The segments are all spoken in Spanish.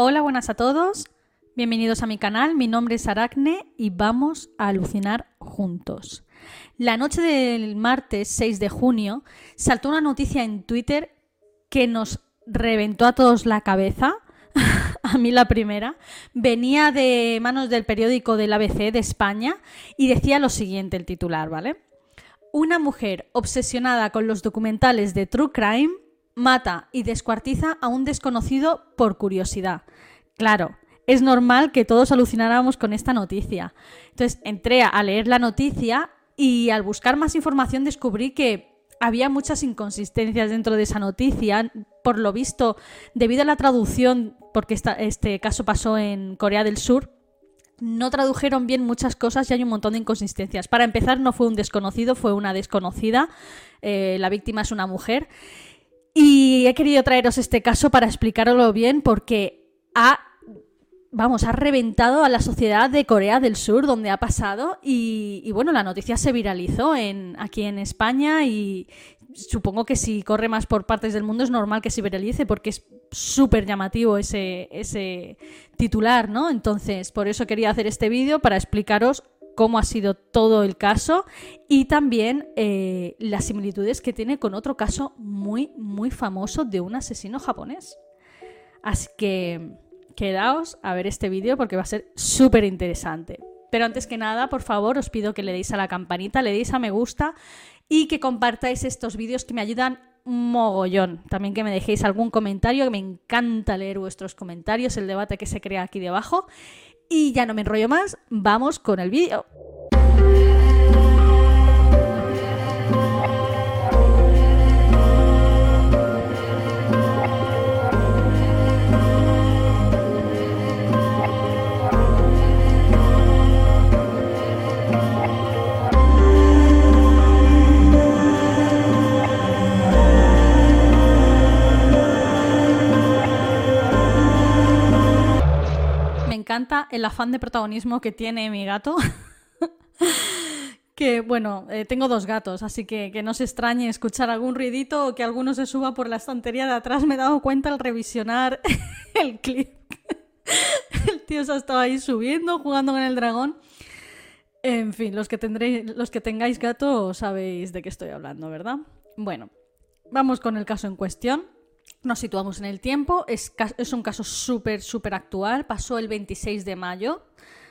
Hola, buenas a todos. Bienvenidos a mi canal. Mi nombre es Aracne y vamos a alucinar juntos. La noche del martes 6 de junio saltó una noticia en Twitter que nos reventó a todos la cabeza. a mí la primera. Venía de manos del periódico del ABC de España y decía lo siguiente el titular, ¿vale? Una mujer obsesionada con los documentales de True Crime mata y descuartiza a un desconocido por curiosidad. Claro, es normal que todos alucináramos con esta noticia. Entonces entré a leer la noticia y al buscar más información descubrí que había muchas inconsistencias dentro de esa noticia. Por lo visto, debido a la traducción, porque este caso pasó en Corea del Sur, no tradujeron bien muchas cosas y hay un montón de inconsistencias. Para empezar, no fue un desconocido, fue una desconocida. Eh, la víctima es una mujer. Y he querido traeros este caso para explicarlo bien porque ha, vamos, ha reventado a la sociedad de Corea del Sur donde ha pasado y, bueno, la noticia se viralizó en, aquí en España y supongo que si corre más por partes del mundo es normal que se viralice porque es súper llamativo ese, ese titular, ¿no? Entonces, por eso quería hacer este vídeo para explicaros cómo ha sido todo el caso y también eh, las similitudes que tiene con otro caso muy, muy famoso de un asesino japonés. Así que quedaos a ver este vídeo porque va a ser súper interesante. Pero antes que nada, por favor, os pido que le deis a la campanita, le deis a me gusta y que compartáis estos vídeos que me ayudan mogollón. También que me dejéis algún comentario, que me encanta leer vuestros comentarios, el debate que se crea aquí debajo. Y ya no me enrollo más, vamos con el vídeo. El afán de protagonismo que tiene mi gato. que bueno, eh, tengo dos gatos, así que que no se extrañe escuchar algún ruidito o que alguno se suba por la estantería de atrás. Me he dado cuenta al revisionar el clip. el tío se ha estado ahí subiendo, jugando con el dragón. En fin, los que, tendréis, los que tengáis gato sabéis de qué estoy hablando, ¿verdad? Bueno, vamos con el caso en cuestión. Nos situamos en el tiempo, es, un caso súper, súper actual, pasó el 26 de mayo,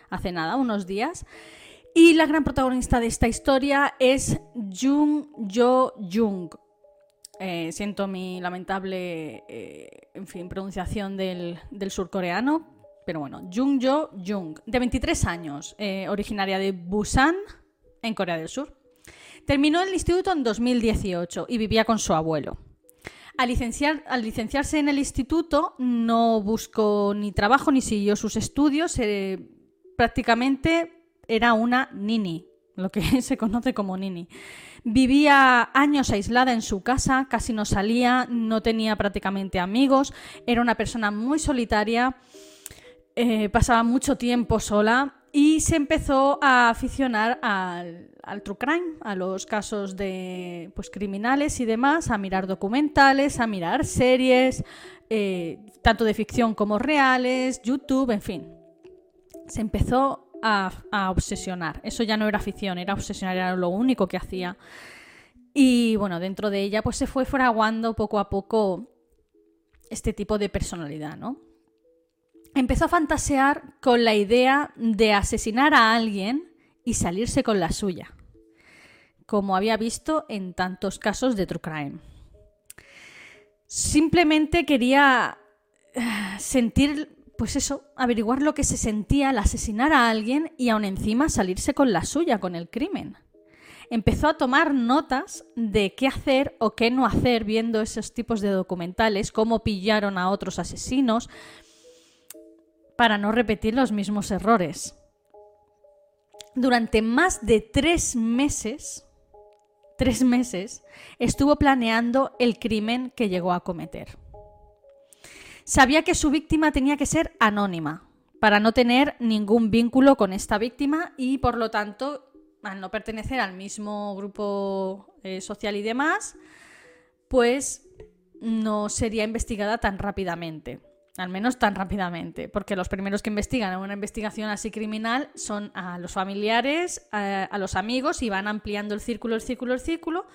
hace nada, unos días. Y la gran protagonista de esta historia es Jung Jo Jung. Eh, siento mi lamentable, eh, en fin, pronunciación del, surcoreano, pero bueno, Jung Jo Jung, de 23 años, eh, originaria de Busan, en Corea del Sur. Terminó el instituto en 2018 y vivía con su abuelo. Al, licenciar, al licenciarse en el instituto no buscó ni trabajo ni siguió sus estudios. Eh, prácticamente era una nini, lo que se conoce como nini. Vivía años aislada en su casa, casi no salía, no tenía prácticamente amigos, era una persona muy solitaria, eh, pasaba mucho tiempo sola y se empezó a aficionar al, true crime, a los casos de pues, criminales y demás, a mirar documentales, a mirar series, eh, tanto de ficción como reales, YouTube, en fin. Se empezó a, obsesionar. Eso ya no era afición, era obsesionar, era lo único que hacía. Y bueno, dentro de ella pues se fue fraguando poco a poco este tipo de personalidad, ¿no? Empezó a fantasear con la idea de asesinar a alguien y salirse con la suya, como había visto en tantos casos de True Crime. Simplemente quería eh, sentir, pues eso, averiguar lo que se sentía al asesinar a alguien y aún encima salirse con la suya, con el crimen. Empezó a tomar notas de qué hacer o qué no hacer viendo esos tipos de documentales, cómo pillaron a otros asesinos, para no repetir los mismos errores. Durante más de tres meses, tres meses, estuvo planeando el crimen que llegó a cometer. Sabía que su víctima tenía que ser anónima, para no tener ningún vínculo con esta víctima y por lo tanto, al no pertenecer al mismo grupo eh, social y demás, pues no sería investigada tan rápidamente. Al menos tan rápidamente, porque los primeros que investigan en una investigación así criminal son a los familiares, a, los amigos y van ampliando el círculo, el círculo, el círculo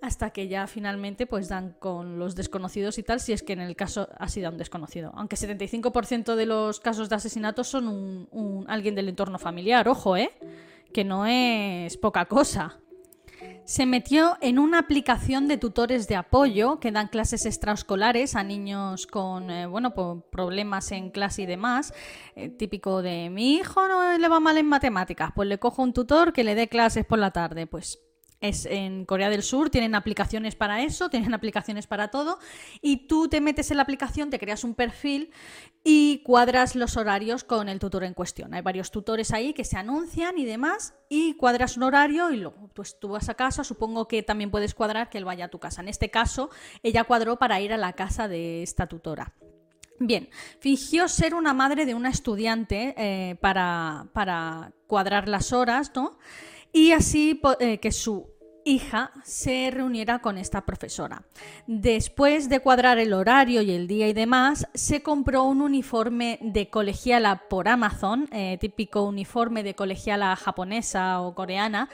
hasta que ya finalmente pues dan con los desconocidos y tal, si es que en el caso ha sido un desconocido. Aunque 75% de los casos de asesinatos son un, alguien del entorno familiar, ojo, ¿eh? Que no es poca cosa. Se metió en una aplicación de tutores de apoyo que dan clases extraescolares a niños con eh, bueno, problemas en clase y demás. Eh, típico de mi hijo no le va mal en matemáticas, pues le cojo un tutor que le dé clases por la tarde. Pues en Corea del Sur, tienen aplicaciones para eso, tienen aplicaciones para todo, y tú te metes en la aplicación, te creas un perfil y cuadras los horarios con el tutor en cuestión. Hay varios tutores ahí que se anuncian y demás, y cuadras un horario y luego pues, tú vas a casa, supongo que también puedes cuadrar que él vaya a tu casa. En este caso, ella cuadró para ir a la casa de esta tutora. Bien, fingió ser una madre de una estudiante eh, para, para, cuadrar las horas, ¿no? Y así eh, que su hija se reuniera con esta profesora. Después de cuadrar el horario y el día y demás, se compró un uniforme de colegiala por Amazon, eh, típico uniforme de colegiala japonesa o coreana.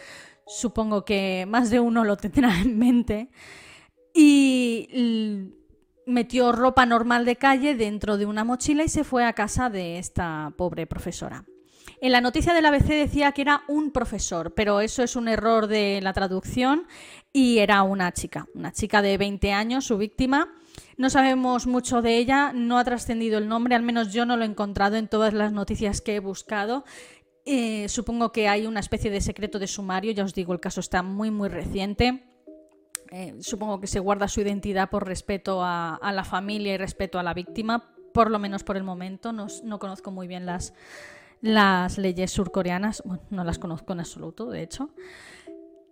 Supongo que más de uno lo tendrá en mente. Y metió ropa normal de calle dentro de una mochila y se fue a casa de esta pobre profesora. En la noticia del ABC decía que era un profesor, pero eso es un error de la traducción y era una chica, una chica de 20 años, su víctima. No sabemos mucho de ella, no ha trascendido el nombre, al menos yo no lo he encontrado en todas las noticias que he buscado. Eh, supongo que hay una especie de secreto de sumario, ya os digo, el caso está muy, muy reciente. Eh, supongo que se guarda su identidad por respeto a, la familia y respeto a la víctima, por lo menos por el momento. no conozco muy bien las, las leyes surcoreanas, bueno, no las conozco en absoluto, de hecho.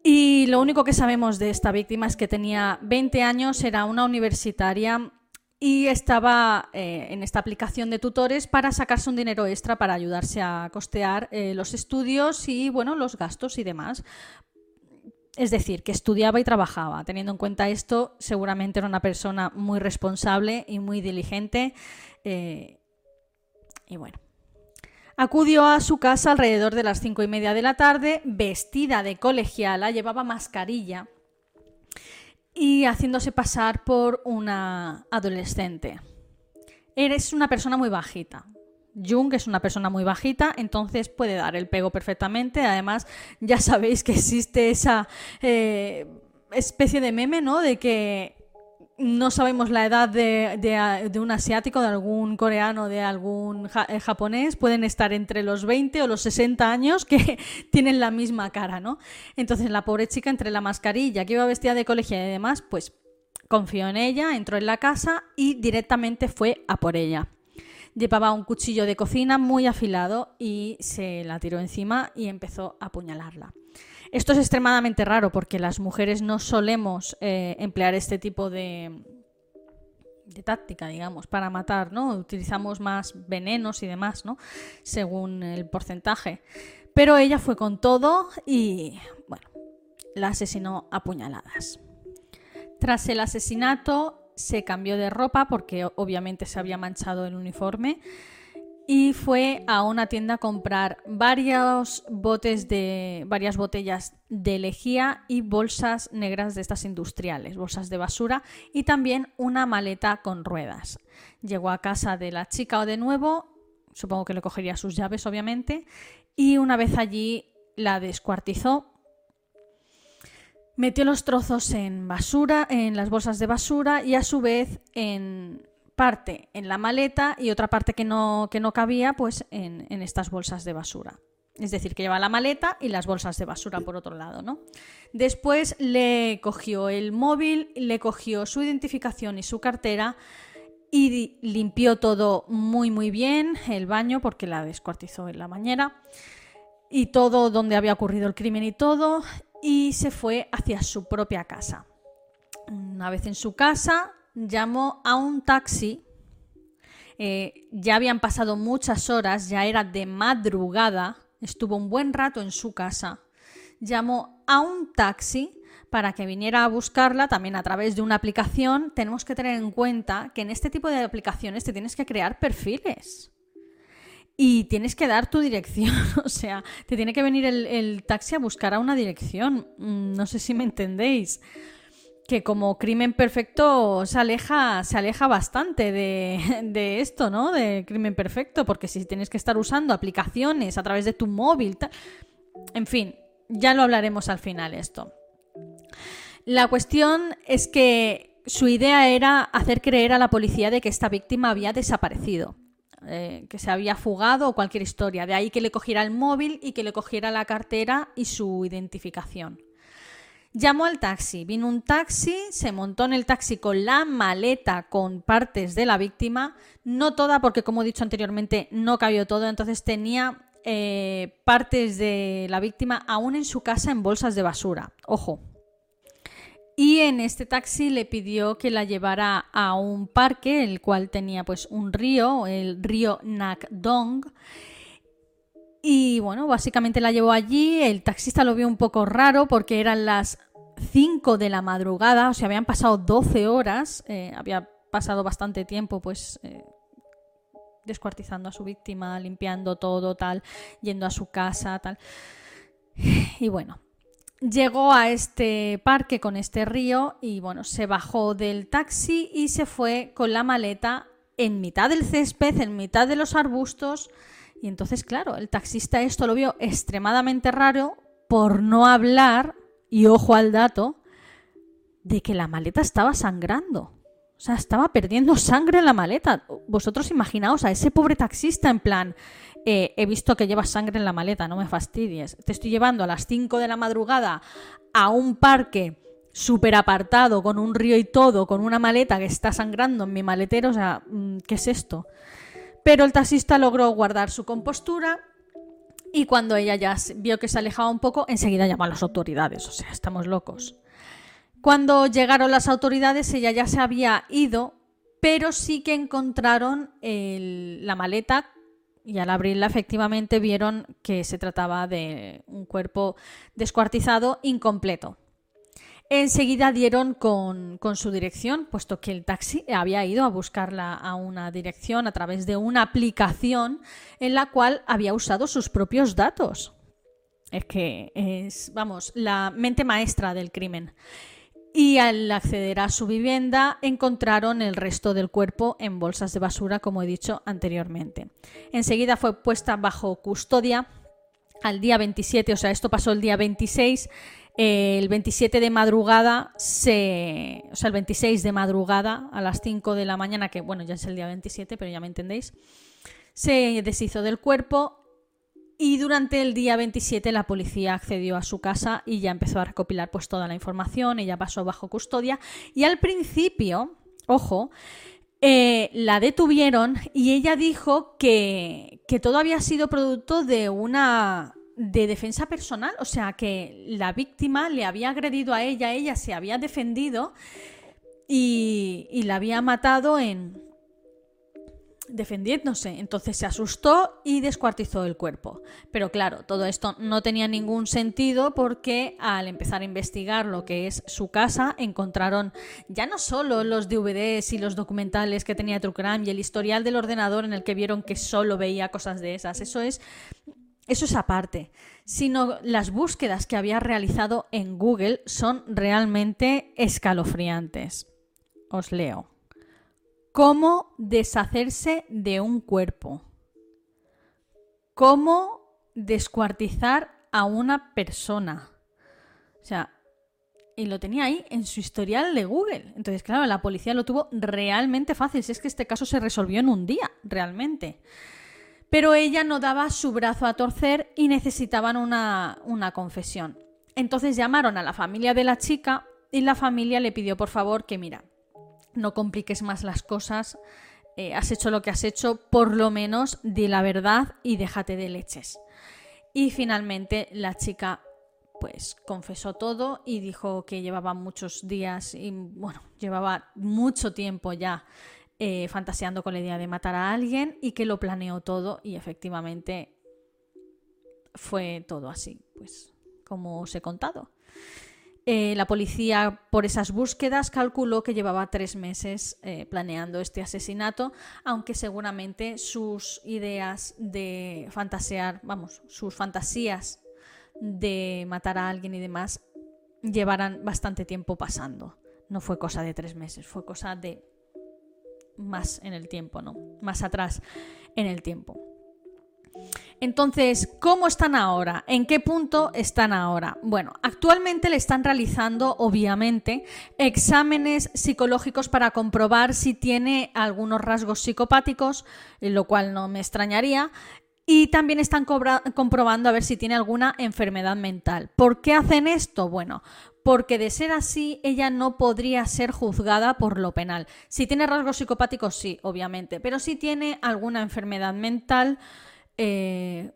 Y lo único que sabemos de esta víctima es que tenía 20 años, era una universitaria y estaba eh, en esta aplicación de tutores para sacarse un dinero extra para ayudarse a costear eh, los estudios y bueno, los gastos y demás. Es decir, que estudiaba y trabajaba. Teniendo en cuenta esto, seguramente era una persona muy responsable y muy diligente. Eh, y bueno, Acudió a su casa alrededor de las cinco y media de la tarde, vestida de colegiala, llevaba mascarilla y haciéndose pasar por una adolescente. Eres una persona muy bajita. Jung es una persona muy bajita, entonces puede dar el pego perfectamente. Además, ya sabéis que existe esa eh, especie de meme, ¿no? De que no sabemos la edad de, un asiático, de algún coreano, de algún eh, japonés, pueden estar entre los 20 o los 60 años que tienen la misma cara, ¿no? Entonces la pobre chica entre la mascarilla que iba vestida de colegio y demás, pues confió en ella, entró en la casa y directamente fue a por ella. Llevaba un cuchillo de cocina muy afilado y se la tiró encima y empezó a apuñalarla. Esto es extremadamente raro porque las mujeres no solemos eh, emplear este tipo de, de táctica, digamos, para matar, ¿no? Utilizamos más venenos y demás, ¿no? Según el porcentaje. Pero ella fue con todo y, bueno, la asesinó a puñaladas. Tras el asesinato se cambió de ropa porque obviamente se había manchado el uniforme y fue a una tienda a comprar varios botes de varias botellas de lejía y bolsas negras de estas industriales, bolsas de basura y también una maleta con ruedas. Llegó a casa de la chica o de nuevo, supongo que le cogería sus llaves obviamente, y una vez allí la descuartizó. Metió los trozos en basura, en las bolsas de basura y a su vez en parte en la maleta y otra parte que no, que no cabía pues en, estas bolsas de basura. Es decir, que lleva la maleta y las bolsas de basura por otro lado, ¿no? Después le cogió el móvil, le cogió su identificación y su cartera y limpió todo muy muy bien, el baño porque la descuartizó en la bañera y todo donde había ocurrido el crimen y todo y se fue hacia su propia casa. Una vez en su casa, llamó a un taxi. Eh, ya habían pasado muchas horas, ya era de madrugada, estuvo un buen rato en su casa. Llamó a un taxi para que viniera a buscarla también a través de una aplicación, tenemos que tener en cuenta que en este tipo de aplicaciones te tienes que crear perfiles. Y tienes que dar tu dirección, o sea, te tiene que venir el, taxi a buscar a una dirección. Mm, no sé si me entendéis que como crimen perfecto se aleja, se aleja bastante de, de, esto, ¿no? De crimen perfecto, porque si tienes que estar usando aplicaciones a través de tu móvil, en fin, ya lo hablaremos al final esto. La cuestión es que su idea era hacer creer a la policía de que esta víctima había desaparecido. Eh, que se había fugado o cualquier historia. De ahí que le cogiera el móvil y que le cogiera la cartera y su identificación. Llamó al taxi, vino un taxi, se montó en el taxi con la maleta con partes de la víctima, no toda porque como he dicho anteriormente no cabió todo, entonces tenía eh, partes de la víctima aún en su casa en bolsas de basura. Ojo. Y en este taxi le pidió que la llevara a un parque, el cual tenía pues un río, el río Nakdong. Y bueno, básicamente la llevó allí. El taxista lo vio un poco raro porque eran las 5 de la madrugada, o sea, habían pasado 12 horas, eh, había pasado bastante tiempo pues eh, descuartizando a su víctima, limpiando todo, tal, yendo a su casa, tal. Y bueno, llegó a este parque con este río y bueno, se bajó del taxi y se fue con la maleta en mitad del césped, en mitad de los arbustos. Y entonces, claro, el taxista esto lo vio extremadamente raro por no hablar, y ojo al dato, de que la maleta estaba sangrando. O sea, estaba perdiendo sangre en la maleta. Vosotros imaginaos a ese pobre taxista en plan, eh, he visto que llevas sangre en la maleta, no me fastidies. Te estoy llevando a las 5 de la madrugada a un parque súper apartado, con un río y todo, con una maleta que está sangrando en mi maletero. O sea, mm, ¿qué es esto? Pero el taxista logró guardar su compostura y cuando ella ya vio que se alejaba un poco, enseguida llamó a las autoridades. O sea, estamos locos. Cuando llegaron las autoridades, ella ya se había ido, pero sí que encontraron la maleta y al abrirla efectivamente vieron que se trataba de un cuerpo descuartizado incompleto. Enseguida dieron con, con, su dirección, puesto que el taxi había ido a buscarla a una dirección a través de una aplicación en la cual había usado sus propios datos. Es que es, vamos, la mente maestra del crimen y al acceder a su vivienda encontraron el resto del cuerpo en bolsas de basura, como he dicho anteriormente. Enseguida fue puesta bajo custodia al día 27, o sea, esto pasó el día 26. El 27 de madrugada, se, o sea, el 26 de madrugada a las 5 de la mañana, que bueno, ya es el día 27, pero ya me entendéis, se deshizo del cuerpo y durante el día 27 la policía accedió a su casa y ya empezó a recopilar pues toda la información, ella pasó bajo custodia y al principio, ojo, eh, la detuvieron y ella dijo que, que todo había sido producto de una de defensa personal, o sea que la víctima le había agredido a ella, ella se había defendido y, y la había matado en, defendiéndose. Entonces se asustó y descuartizó el cuerpo. Pero claro, todo esto no tenía ningún sentido porque al empezar a investigar lo que es su casa, encontraron ya no solo los DVDs y los documentales que tenía True y el historial del ordenador en el que vieron que solo veía cosas de esas. Eso es eso es aparte, sino las búsquedas que había realizado en Google son realmente escalofriantes. Os leo cómo deshacerse de un cuerpo, cómo descuartizar a una persona. O sea, y lo tenía ahí en su historial de Google. Entonces, claro, la policía lo tuvo realmente fácil. Si es que este caso se resolvió en un día, realmente. Pero ella no daba su brazo a torcer y necesitaban una, una confesión. Entonces llamaron a la familia de la chica y la familia le pidió por favor que, mira, no compliques más las cosas, eh, has hecho lo que has hecho, por lo menos di la verdad y déjate de leches. Y finalmente la chica pues confesó todo y dijo que llevaba muchos días y bueno, llevaba mucho tiempo ya eh, fantaseando con la idea de matar a alguien y que lo planeó todo y efectivamente fue todo así, pues como os he contado. Eh, la policía, por esas búsquedas, calculó que llevaba tres meses eh, planeando este asesinato, aunque seguramente sus ideas de fantasear, vamos, sus fantasías de matar a alguien y demás, llevaran bastante tiempo pasando. No fue cosa de tres meses, fue cosa de más en el tiempo, ¿no? Más atrás en el tiempo. Entonces, ¿cómo están ahora? ¿En qué punto están ahora? Bueno, actualmente le están realizando, obviamente, exámenes psicológicos para comprobar si tiene algunos rasgos psicopáticos, lo cual no me extrañaría. Y también están comprobando a ver si tiene alguna enfermedad mental. ¿Por qué hacen esto? Bueno, porque de ser así, ella no podría ser juzgada por lo penal. Si tiene rasgos psicopáticos, sí, obviamente, pero si tiene alguna enfermedad mental, eh,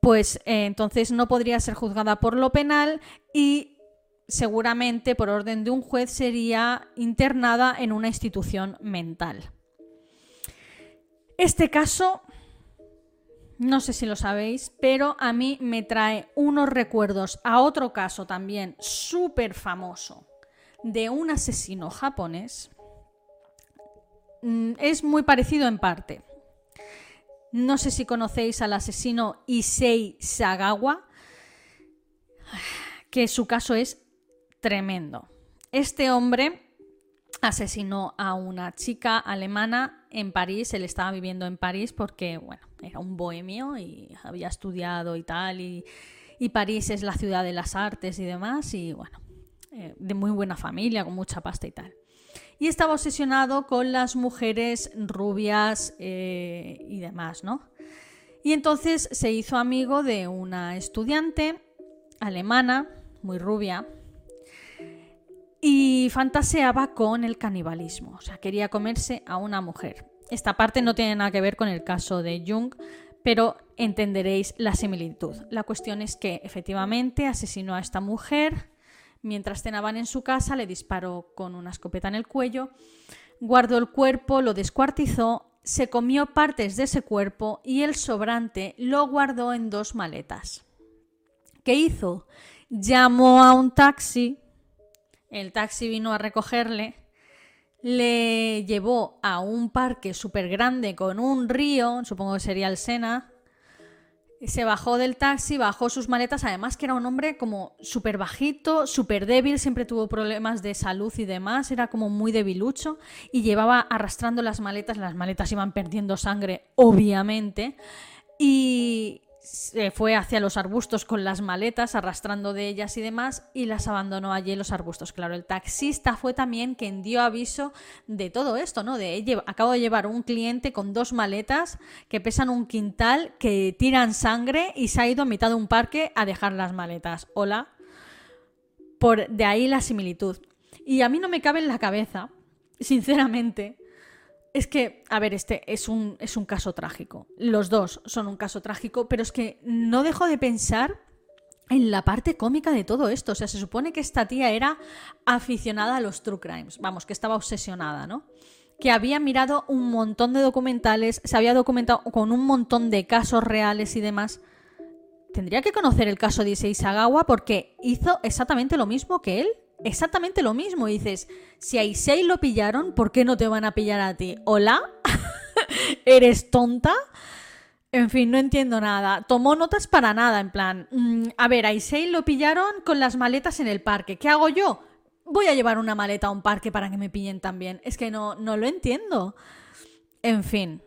pues eh, entonces no podría ser juzgada por lo penal y seguramente por orden de un juez sería internada en una institución mental. Este caso, no sé si lo sabéis, pero a mí me trae unos recuerdos a otro caso también súper famoso de un asesino japonés. Mm, es muy parecido en parte. No sé si conocéis al asesino Issei Sagawa, que su caso es tremendo. Este hombre asesinó a una chica alemana en París. Él estaba viviendo en París porque, bueno, era un bohemio y había estudiado y tal. Y, París es la ciudad de las artes y demás. Y, bueno, eh, de muy buena familia, con mucha pasta y tal y estaba obsesionado con las mujeres rubias eh, y demás, ¿no? Y entonces se hizo amigo de una estudiante alemana, muy rubia, y fantaseaba con el canibalismo, o sea, quería comerse a una mujer. Esta parte no tiene nada que ver con el caso de Jung, pero entenderéis la similitud. La cuestión es que efectivamente asesinó a esta mujer, Mientras cenaban en su casa, le disparó con una escopeta en el cuello, guardó el cuerpo, lo descuartizó, se comió partes de ese cuerpo y el sobrante lo guardó en dos maletas. ¿Qué hizo? Llamó a un taxi, el taxi vino a recogerle, le llevó a un parque súper grande con un río, supongo que sería el Sena, se bajó del taxi, bajó sus maletas, además que era un hombre como súper bajito, súper débil, siempre tuvo problemas de salud y demás, era como muy debilucho y llevaba arrastrando las maletas, las maletas iban perdiendo sangre, obviamente, y se fue hacia los arbustos con las maletas, arrastrando de ellas y demás, y las abandonó allí en los arbustos. Claro, el taxista fue también quien dio aviso de todo esto, ¿no? De acabo de llevar un cliente con dos maletas que pesan un quintal, que tiran sangre y se ha ido a mitad de un parque a dejar las maletas. Hola. Por de ahí la similitud. Y a mí no me cabe en la cabeza, sinceramente, es que, a ver, este es un, es un caso trágico. Los dos son un caso trágico, pero es que no dejo de pensar en la parte cómica de todo esto. O sea, se supone que esta tía era aficionada a los true crimes. Vamos, que estaba obsesionada, ¿no? Que había mirado un montón de documentales, se había documentado con un montón de casos reales y demás. Tendría que conocer el caso de Issei Sagawa porque hizo exactamente lo mismo que él exactamente lo mismo. dices, si a Issei lo pillaron, ¿por qué no te van a pillar a ti? ¿Hola? ¿Eres tonta? En fin, no entiendo nada. Tomó notas para nada, en plan, mm, a ver, a Issei lo pillaron con las maletas en el parque. ¿Qué hago yo? Voy a llevar una maleta a un parque para que me pillen también. Es que no, no lo entiendo. En fin.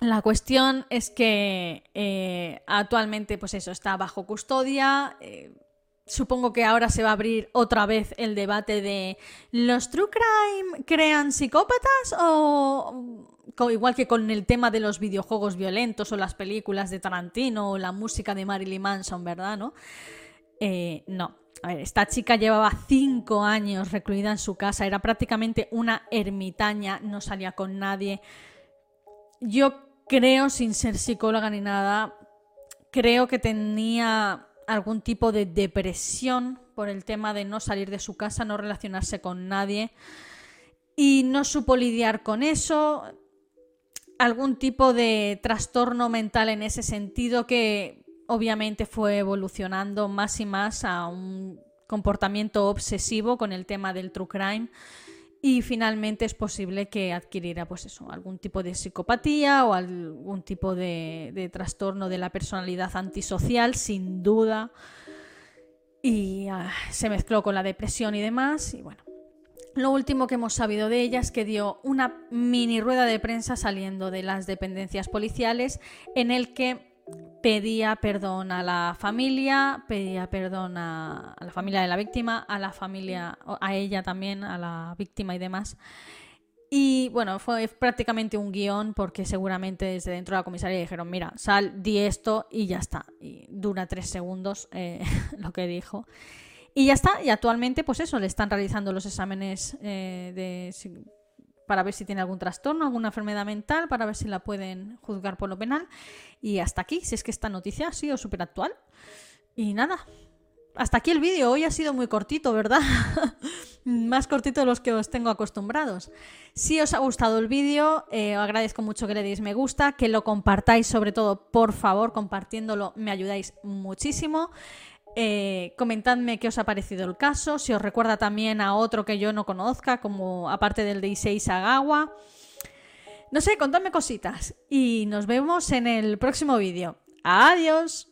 La cuestión es que eh, actualmente, pues eso, está bajo custodia. Eh, Supongo que ahora se va a abrir otra vez el debate de ¿los true crime crean psicópatas o igual que con el tema de los videojuegos violentos o las películas de Tarantino o la música de Marilyn Manson, ¿verdad? ¿No? Eh, no. A ver, esta chica llevaba cinco años recluida en su casa, era prácticamente una ermitaña, no salía con nadie. Yo creo, sin ser psicóloga ni nada, creo que tenía algún tipo de depresión por el tema de no salir de su casa, no relacionarse con nadie y no supo lidiar con eso, algún tipo de trastorno mental en ese sentido que obviamente fue evolucionando más y más a un comportamiento obsesivo con el tema del true crime y finalmente es posible que adquiriera pues eso, algún tipo de psicopatía o algún tipo de, trastorno de la personalidad antisocial, sin duda. Y ah, se mezcló con la depresión y demás. Y bueno, lo último que hemos sabido de ella es que dio una mini rueda de prensa saliendo de las dependencias policiales en el que pedía perdón a la familia, pedía perdón a, la familia de la víctima, a la familia, a ella también, a la víctima y demás. Y bueno, fue prácticamente un guion porque seguramente desde dentro de la comisaría dijeron, mira, sal, di esto y ya está. Y dura tres segundos eh, lo que dijo. Y ya está, y actualmente pues eso, le están realizando los exámenes eh, de para ver si tiene algún trastorno, alguna enfermedad mental, para ver si la pueden juzgar por lo penal. Y hasta aquí, si es que esta noticia ha sido súper actual. Y nada, hasta aquí el vídeo. Hoy ha sido muy cortito, ¿verdad? Más cortito de los que os tengo acostumbrados. Si os ha gustado el vídeo, eh, os agradezco mucho que le deis me gusta, que lo compartáis sobre todo, por favor, compartiéndolo me ayudáis muchísimo. Eh, comentadme qué os ha parecido el caso, si os recuerda también a otro que yo no conozca, como aparte del de Issei Sagawa. No sé, contadme cositas y nos vemos en el próximo vídeo. Adiós.